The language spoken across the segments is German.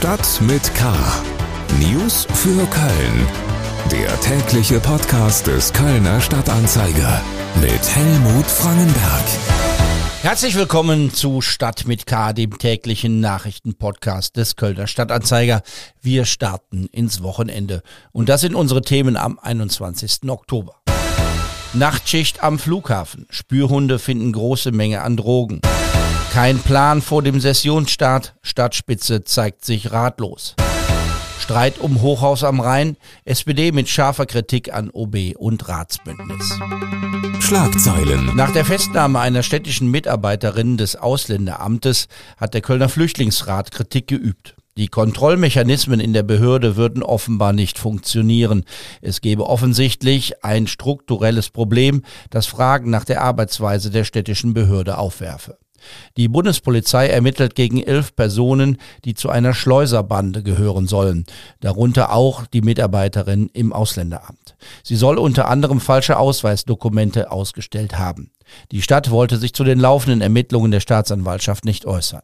Stadt mit K. News für Köln. Der tägliche Podcast des Kölner Stadtanzeiger mit Helmut Frangenberg. Herzlich willkommen zu Stadt mit K, dem täglichen Nachrichtenpodcast des Kölner Stadtanzeiger. Wir starten ins Wochenende und das sind unsere Themen am 21. Oktober. Nachtschicht am Flughafen. Spürhunde finden große Menge an Drogen. Kein Plan vor dem Sessionsstart. Stadtspitze zeigt sich ratlos. Streit um Hochhaus am Rhein. SPD mit scharfer Kritik an OB und Ratsbündnis. Schlagzeilen. Nach der Festnahme einer städtischen Mitarbeiterin des Ausländeramtes hat der Kölner Flüchtlingsrat Kritik geübt. Die Kontrollmechanismen in der Behörde würden offenbar nicht funktionieren. Es gebe offensichtlich ein strukturelles Problem, das Fragen nach der Arbeitsweise der städtischen Behörde aufwerfe. Die Bundespolizei ermittelt gegen elf Personen, die zu einer Schleuserbande gehören sollen, darunter auch die Mitarbeiterin im Ausländeramt. Sie soll unter anderem falsche Ausweisdokumente ausgestellt haben. Die Stadt wollte sich zu den laufenden Ermittlungen der Staatsanwaltschaft nicht äußern.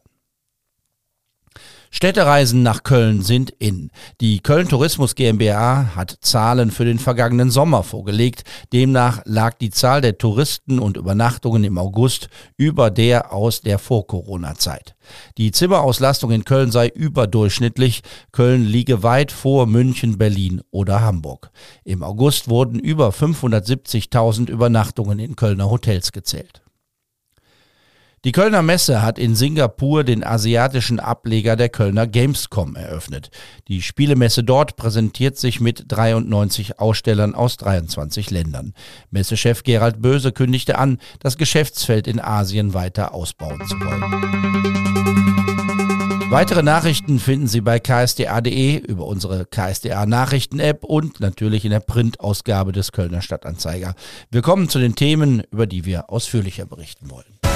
Städtereisen nach Köln sind in. Die Köln Tourismus GmbH hat Zahlen für den vergangenen Sommer vorgelegt. Demnach lag die Zahl der Touristen und Übernachtungen im August über der aus der Vor-Corona-Zeit. Die Zimmerauslastung in Köln sei überdurchschnittlich. Köln liege weit vor München, Berlin oder Hamburg. Im August wurden über 570.000 Übernachtungen in Kölner Hotels gezählt. Die Kölner Messe hat in Singapur den asiatischen Ableger der Kölner Gamescom eröffnet. Die Spielemesse dort präsentiert sich mit 93 Ausstellern aus 23 Ländern. Messechef Gerald Böse kündigte an, das Geschäftsfeld in Asien weiter ausbauen zu wollen. Weitere Nachrichten finden Sie bei ksda.de über unsere KSDA Nachrichten-App und natürlich in der Printausgabe des Kölner Stadtanzeiger. Wir kommen zu den Themen, über die wir ausführlicher berichten wollen.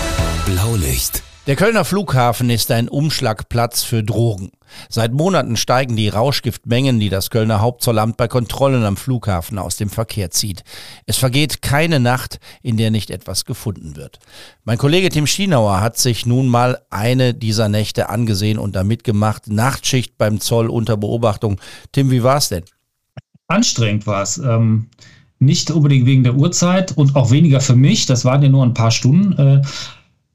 Blaulicht. Der Kölner Flughafen ist ein Umschlagplatz für Drogen. Seit Monaten steigen die Rauschgiftmengen, die das Kölner Hauptzollamt bei Kontrollen am Flughafen aus dem Verkehr zieht. Es vergeht keine Nacht, in der nicht etwas gefunden wird. Mein Kollege Tim Schienauer hat sich nun mal eine dieser Nächte angesehen und damit gemacht. Nachtschicht beim Zoll unter Beobachtung. Tim, wie war's denn? Anstrengend war's. Ähm nicht unbedingt wegen der Uhrzeit und auch weniger für mich, das waren ja nur ein paar Stunden, äh,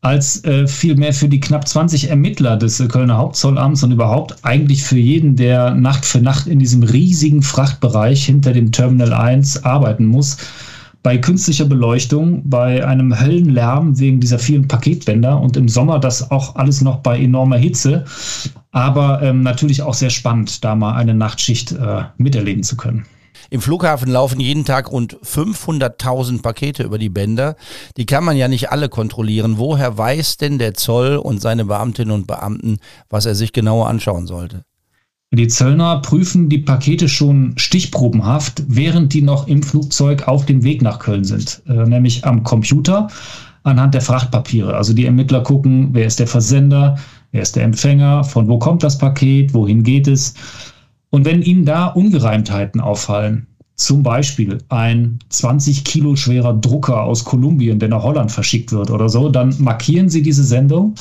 als äh, vielmehr für die knapp 20 Ermittler des äh, Kölner Hauptzollamts und überhaupt eigentlich für jeden, der Nacht für Nacht in diesem riesigen Frachtbereich hinter dem Terminal 1 arbeiten muss. Bei künstlicher Beleuchtung, bei einem Höllenlärm wegen dieser vielen Paketbänder und im Sommer das auch alles noch bei enormer Hitze. Aber ähm, natürlich auch sehr spannend, da mal eine Nachtschicht äh, miterleben zu können. Im Flughafen laufen jeden Tag rund 500.000 Pakete über die Bänder. Die kann man ja nicht alle kontrollieren. Woher weiß denn der Zoll und seine Beamtinnen und Beamten, was er sich genauer anschauen sollte? Die Zöllner prüfen die Pakete schon stichprobenhaft, während die noch im Flugzeug auf dem Weg nach Köln sind, äh, nämlich am Computer anhand der Frachtpapiere. Also die Ermittler gucken, wer ist der Versender, wer ist der Empfänger, von wo kommt das Paket, wohin geht es. Und wenn Ihnen da Ungereimtheiten auffallen, zum Beispiel ein 20 Kilo schwerer Drucker aus Kolumbien, der nach Holland verschickt wird oder so, dann markieren Sie diese Sendung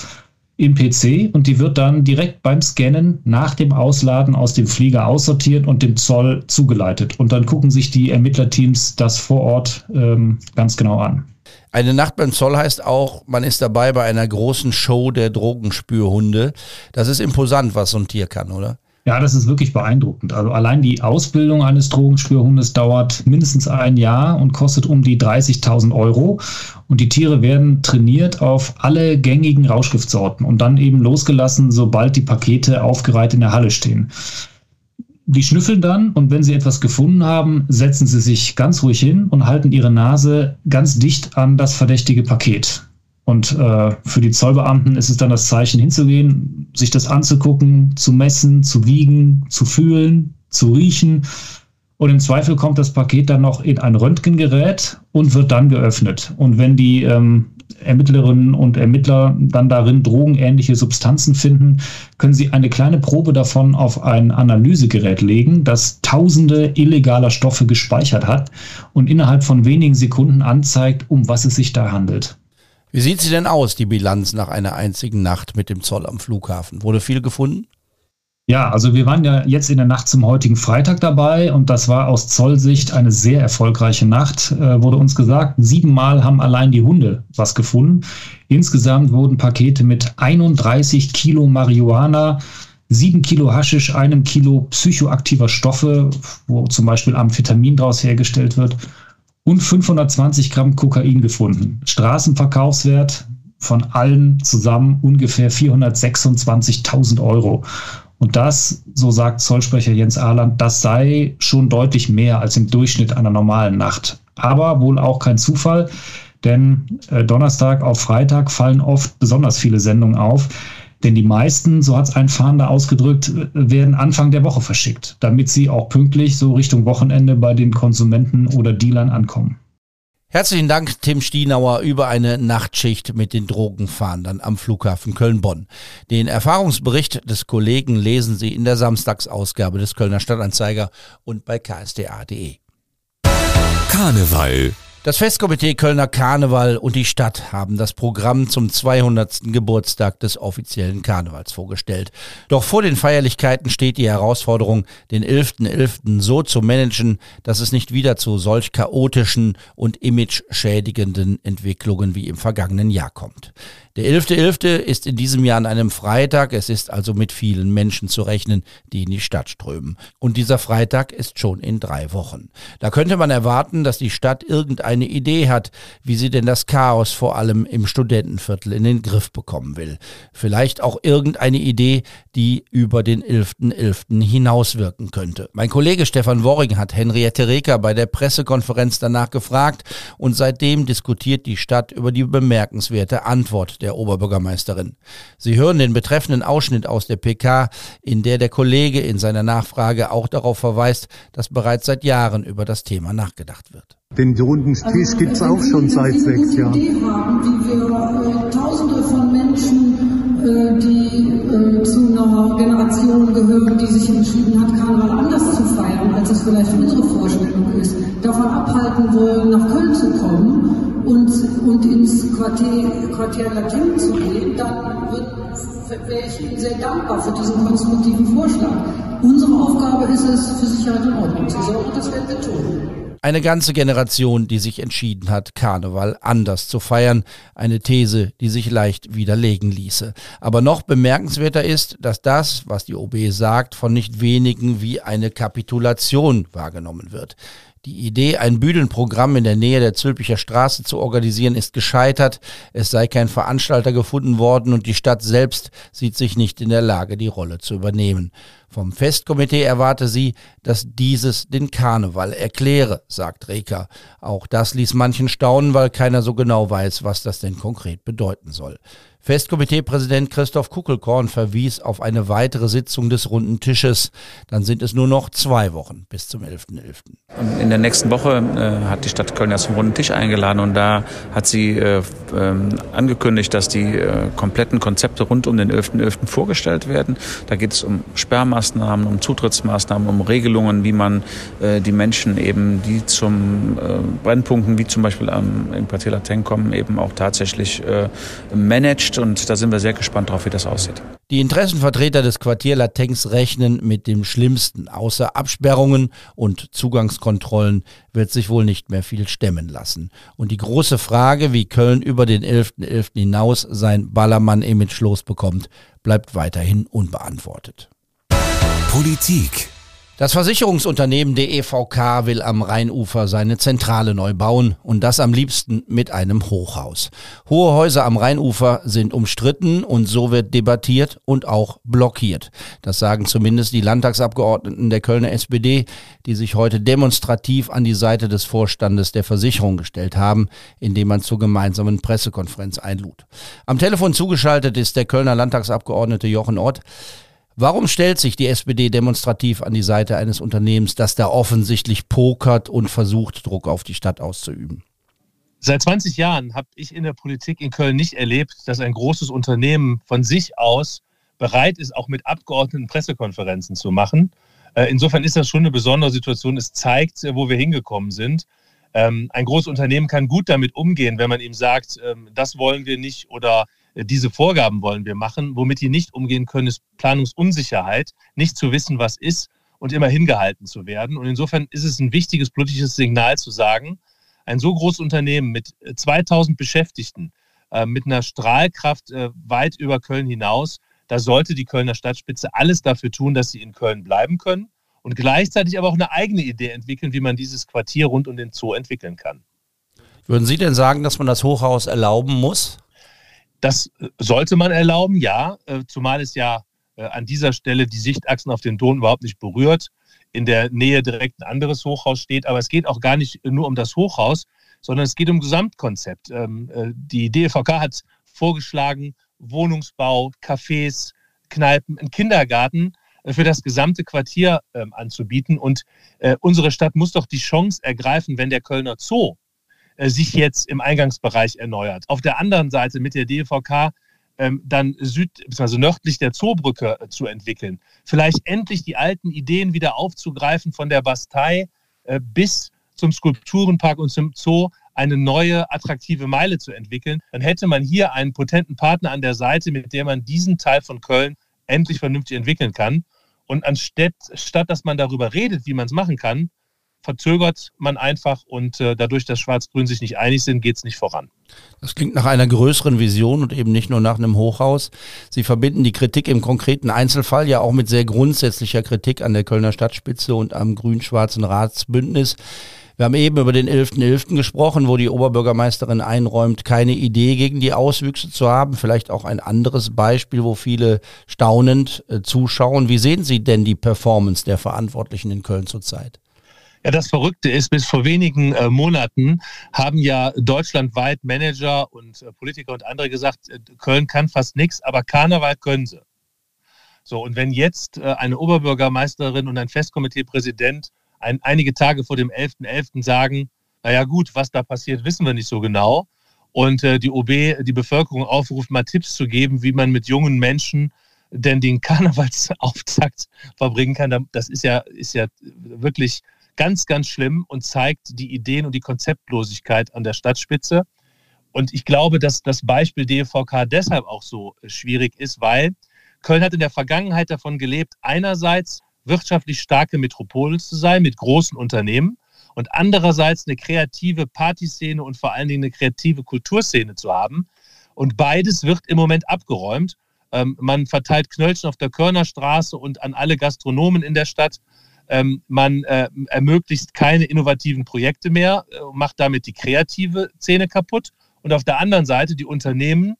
im PC und die wird dann direkt beim Scannen nach dem Ausladen aus dem Flieger aussortiert und dem Zoll zugeleitet. Und dann gucken sich die Ermittlerteams das vor Ort ähm, ganz genau an. Eine Nacht beim Zoll heißt auch, man ist dabei bei einer großen Show der Drogenspürhunde. Das ist imposant, was so ein Tier kann, oder? Ja, das ist wirklich beeindruckend. Also allein die Ausbildung eines Drogenspürhundes dauert mindestens ein Jahr und kostet um die 30.000 Euro. Und die Tiere werden trainiert auf alle gängigen Rauschgiftsorten und dann eben losgelassen, sobald die Pakete aufgereiht in der Halle stehen. Die schnüffeln dann und wenn sie etwas gefunden haben, setzen sie sich ganz ruhig hin und halten ihre Nase ganz dicht an das verdächtige Paket. Und äh, für die Zollbeamten ist es dann das Zeichen hinzugehen, sich das anzugucken, zu messen, zu wiegen, zu fühlen, zu riechen. Und im Zweifel kommt das Paket dann noch in ein Röntgengerät und wird dann geöffnet. Und wenn die ähm, Ermittlerinnen und Ermittler dann darin drogenähnliche Substanzen finden, können sie eine kleine Probe davon auf ein Analysegerät legen, das tausende illegaler Stoffe gespeichert hat und innerhalb von wenigen Sekunden anzeigt, um was es sich da handelt. Wie sieht sie denn aus, die Bilanz nach einer einzigen Nacht mit dem Zoll am Flughafen? Wurde viel gefunden? Ja, also wir waren ja jetzt in der Nacht zum heutigen Freitag dabei und das war aus Zollsicht eine sehr erfolgreiche Nacht, äh, wurde uns gesagt. Siebenmal haben allein die Hunde was gefunden. Insgesamt wurden Pakete mit 31 Kilo Marihuana, sieben Kilo Haschisch, einem Kilo psychoaktiver Stoffe, wo zum Beispiel Amphetamin daraus hergestellt wird, und 520 Gramm Kokain gefunden. Straßenverkaufswert von allen zusammen ungefähr 426.000 Euro. Und das, so sagt Zollsprecher Jens Ahland, das sei schon deutlich mehr als im Durchschnitt einer normalen Nacht. Aber wohl auch kein Zufall, denn äh, Donnerstag auf Freitag fallen oft besonders viele Sendungen auf. Denn die meisten, so hat es ein Fahnder ausgedrückt, werden Anfang der Woche verschickt, damit sie auch pünktlich so Richtung Wochenende bei den Konsumenten oder Dealern ankommen. Herzlichen Dank, Tim Stienauer, über eine Nachtschicht mit den Drogenfahndern am Flughafen Köln-Bonn. Den Erfahrungsbericht des Kollegen lesen Sie in der Samstagsausgabe des Kölner Stadtanzeiger und bei ksda.de. Karneval das Festkomitee Kölner Karneval und die Stadt haben das Programm zum 200. Geburtstag des offiziellen Karnevals vorgestellt. Doch vor den Feierlichkeiten steht die Herausforderung, den 11.11. .11. so zu managen, dass es nicht wieder zu solch chaotischen und image-schädigenden Entwicklungen wie im vergangenen Jahr kommt. Der 11.11. .11. ist in diesem Jahr an einem Freitag. Es ist also mit vielen Menschen zu rechnen, die in die Stadt strömen. Und dieser Freitag ist schon in drei Wochen. Da könnte man erwarten, dass die Stadt irgendeine Idee hat, wie sie denn das Chaos vor allem im Studentenviertel in den Griff bekommen will. Vielleicht auch irgendeine Idee, die über den 11.11. .11. hinauswirken könnte. Mein Kollege Stefan Worring hat Henriette Reker bei der Pressekonferenz danach gefragt und seitdem diskutiert die Stadt über die bemerkenswerte Antwort der Oberbürgermeisterin. Sie hören den betreffenden Ausschnitt aus der PK, in der der Kollege in seiner Nachfrage auch darauf verweist, dass bereits seit Jahren über das Thema nachgedacht wird. Den runden Tisch also, gibt es auch schon seit sechs Jahren. Idee haben, wie wir äh, Tausende von Menschen, äh, die äh, zu einer Generation gehören, die sich entschieden hat, Karneval anders zu feiern, als es vielleicht unsere Vorstellung ist, davon abhalten wollen, nach Köln zu kommen und, und ins Quartier, Quartier Latin zu gehen, dann wäre ich Ihnen sehr dankbar für diesen konstruktiven Vorschlag. Unsere Aufgabe ist es, für Sicherheit und Ordnung zu sorgen, das werden wir tun. Eine ganze Generation, die sich entschieden hat, Karneval anders zu feiern. Eine These, die sich leicht widerlegen ließe. Aber noch bemerkenswerter ist, dass das, was die OB sagt, von nicht wenigen wie eine Kapitulation wahrgenommen wird. Die Idee, ein Bühnenprogramm in der Nähe der Zülpicher Straße zu organisieren, ist gescheitert. Es sei kein Veranstalter gefunden worden und die Stadt selbst sieht sich nicht in der Lage, die Rolle zu übernehmen. Vom Festkomitee erwarte sie, dass dieses den Karneval erkläre, sagt Reker. Auch das ließ manchen staunen, weil keiner so genau weiß, was das denn konkret bedeuten soll. Festkomiteepräsident Christoph Kuckelkorn verwies auf eine weitere Sitzung des runden Tisches. Dann sind es nur noch zwei Wochen bis zum 11.11. .11. In der nächsten Woche äh, hat die Stadt Köln ja zum runden Tisch eingeladen und da hat sie äh, äh, angekündigt, dass die äh, kompletten Konzepte rund um den 11.11. .11. vorgestellt werden. Da geht es um Sperrmaßnahmen, um Zutrittsmaßnahmen, um Regelungen, wie man äh, die Menschen eben, die zum äh, Brennpunkten, wie zum Beispiel am, im Quartier Lateng kommen, eben auch tatsächlich managt und da sind wir sehr gespannt drauf, wie das aussieht. Die Interessenvertreter des Quartier Latengs rechnen mit dem Schlimmsten. Außer Absperrungen und Zugangskontrollen wird sich wohl nicht mehr viel stemmen lassen. Und die große Frage, wie Köln über den 11.11. .11. hinaus sein Ballermann-Image losbekommt, bleibt weiterhin unbeantwortet. Politik das Versicherungsunternehmen der EVK will am Rheinufer seine Zentrale neu bauen und das am liebsten mit einem Hochhaus. Hohe Häuser am Rheinufer sind umstritten und so wird debattiert und auch blockiert. Das sagen zumindest die Landtagsabgeordneten der Kölner SPD, die sich heute demonstrativ an die Seite des Vorstandes der Versicherung gestellt haben, indem man zur gemeinsamen Pressekonferenz einlud. Am Telefon zugeschaltet ist der Kölner Landtagsabgeordnete Jochen Ott. Warum stellt sich die SPD demonstrativ an die Seite eines Unternehmens, das da offensichtlich pokert und versucht, Druck auf die Stadt auszuüben? Seit 20 Jahren habe ich in der Politik in Köln nicht erlebt, dass ein großes Unternehmen von sich aus bereit ist, auch mit Abgeordneten Pressekonferenzen zu machen. Äh, insofern ist das schon eine besondere Situation. Es zeigt, äh, wo wir hingekommen sind. Ähm, ein großes Unternehmen kann gut damit umgehen, wenn man ihm sagt, ähm, das wollen wir nicht oder diese Vorgaben wollen wir machen. Womit die nicht umgehen können, ist Planungsunsicherheit, nicht zu wissen, was ist und immer hingehalten zu werden. Und insofern ist es ein wichtiges politisches Signal zu sagen, ein so großes Unternehmen mit 2000 äh, Beschäftigten, äh, mit einer Strahlkraft äh, weit über Köln hinaus, da sollte die Kölner Stadtspitze alles dafür tun, dass sie in Köln bleiben können und gleichzeitig aber auch eine eigene Idee entwickeln, wie man dieses Quartier rund um den Zoo entwickeln kann. Würden Sie denn sagen, dass man das Hochhaus erlauben muss? Das sollte man erlauben, ja, zumal es ja an dieser Stelle die Sichtachsen auf den Don überhaupt nicht berührt in der Nähe direkt ein anderes Hochhaus steht. Aber es geht auch gar nicht nur um das Hochhaus, sondern es geht um Gesamtkonzept. Ähm, äh, die DVK hat vorgeschlagen, Wohnungsbau, Cafés, Kneipen, einen Kindergarten äh, für das gesamte Quartier ähm, anzubieten. Und äh, unsere Stadt muss doch die Chance ergreifen, wenn der Kölner Zoo sich jetzt im Eingangsbereich erneuert. Auf der anderen Seite mit der DVK ähm, dann süd, bzw. nördlich der Zoobrücke äh, zu entwickeln. Vielleicht endlich die alten Ideen wieder aufzugreifen von der Bastei äh, bis zum Skulpturenpark und zum Zoo eine neue attraktive Meile zu entwickeln, dann hätte man hier einen potenten Partner an der Seite, mit dem man diesen Teil von Köln endlich vernünftig entwickeln kann. Und anstatt, statt dass man darüber redet, wie man es machen kann, verzögert man einfach und äh, dadurch, dass Schwarz-Grün sich nicht einig sind, geht es nicht voran. Das klingt nach einer größeren Vision und eben nicht nur nach einem Hochhaus. Sie verbinden die Kritik im konkreten Einzelfall ja auch mit sehr grundsätzlicher Kritik an der Kölner Stadtspitze und am grün-schwarzen Ratsbündnis. Wir haben eben über den 11.11. .11. gesprochen, wo die Oberbürgermeisterin einräumt, keine Idee gegen die Auswüchse zu haben. Vielleicht auch ein anderes Beispiel, wo viele staunend äh, zuschauen. Wie sehen Sie denn die Performance der Verantwortlichen in Köln zurzeit? Ja, das Verrückte ist, bis vor wenigen äh, Monaten haben ja deutschlandweit Manager und äh, Politiker und andere gesagt, äh, Köln kann fast nichts, aber Karneval können sie. So, und wenn jetzt äh, eine Oberbürgermeisterin und ein Festkomiteepräsident ein, einige Tage vor dem 11.11. .11. sagen, naja gut, was da passiert, wissen wir nicht so genau. Und äh, die OB die Bevölkerung aufruft, mal Tipps zu geben, wie man mit jungen Menschen denn den Karnevalsauftakt verbringen kann. Das ist ja, ist ja wirklich ganz, ganz schlimm und zeigt die Ideen und die Konzeptlosigkeit an der Stadtspitze. Und ich glaube, dass das Beispiel DVK deshalb auch so schwierig ist, weil Köln hat in der Vergangenheit davon gelebt, einerseits wirtschaftlich starke Metropole zu sein mit großen Unternehmen und andererseits eine kreative Partyszene und vor allen Dingen eine kreative Kulturszene zu haben. Und beides wird im Moment abgeräumt. Ähm, man verteilt Knöllchen auf der Körnerstraße und an alle Gastronomen in der Stadt ähm, man äh, ermöglicht keine innovativen Projekte mehr, äh, macht damit die kreative Szene kaputt. Und auf der anderen Seite, die Unternehmen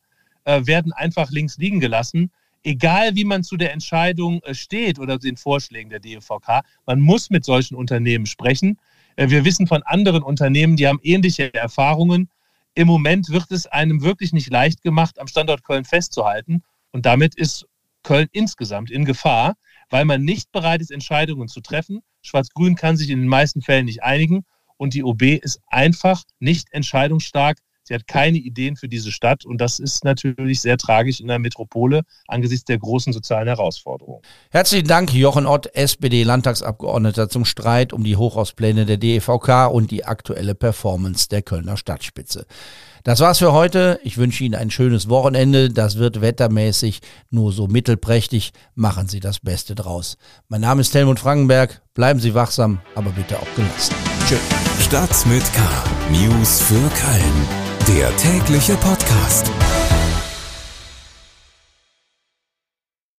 äh, werden einfach links liegen gelassen. Egal wie man zu der Entscheidung äh, steht oder den Vorschlägen der DEVK, man muss mit solchen Unternehmen sprechen. Äh, wir wissen von anderen Unternehmen, die haben ähnliche Erfahrungen. Im Moment wird es einem wirklich nicht leicht gemacht, am Standort Köln festzuhalten. Und damit ist Köln insgesamt in Gefahr weil man nicht bereit ist, Entscheidungen zu treffen. Schwarz-Grün kann sich in den meisten Fällen nicht einigen und die OB ist einfach nicht entscheidungsstark. Sie hat keine Ideen für diese Stadt und das ist natürlich sehr tragisch in der Metropole angesichts der großen sozialen Herausforderungen. Herzlichen Dank, Jochen Ott, SPD-Landtagsabgeordneter zum Streit um die Hochhauspläne der DEVK und die aktuelle Performance der Kölner Stadtspitze. Das war's für heute. Ich wünsche Ihnen ein schönes Wochenende. Das wird wettermäßig nur so mittelprächtig. Machen Sie das Beste draus. Mein Name ist Helmut Frankenberg. Bleiben Sie wachsam, aber bitte auch gelassen. Tschüss. Stadt mit K. News für Köln. Der tägliche Podcast.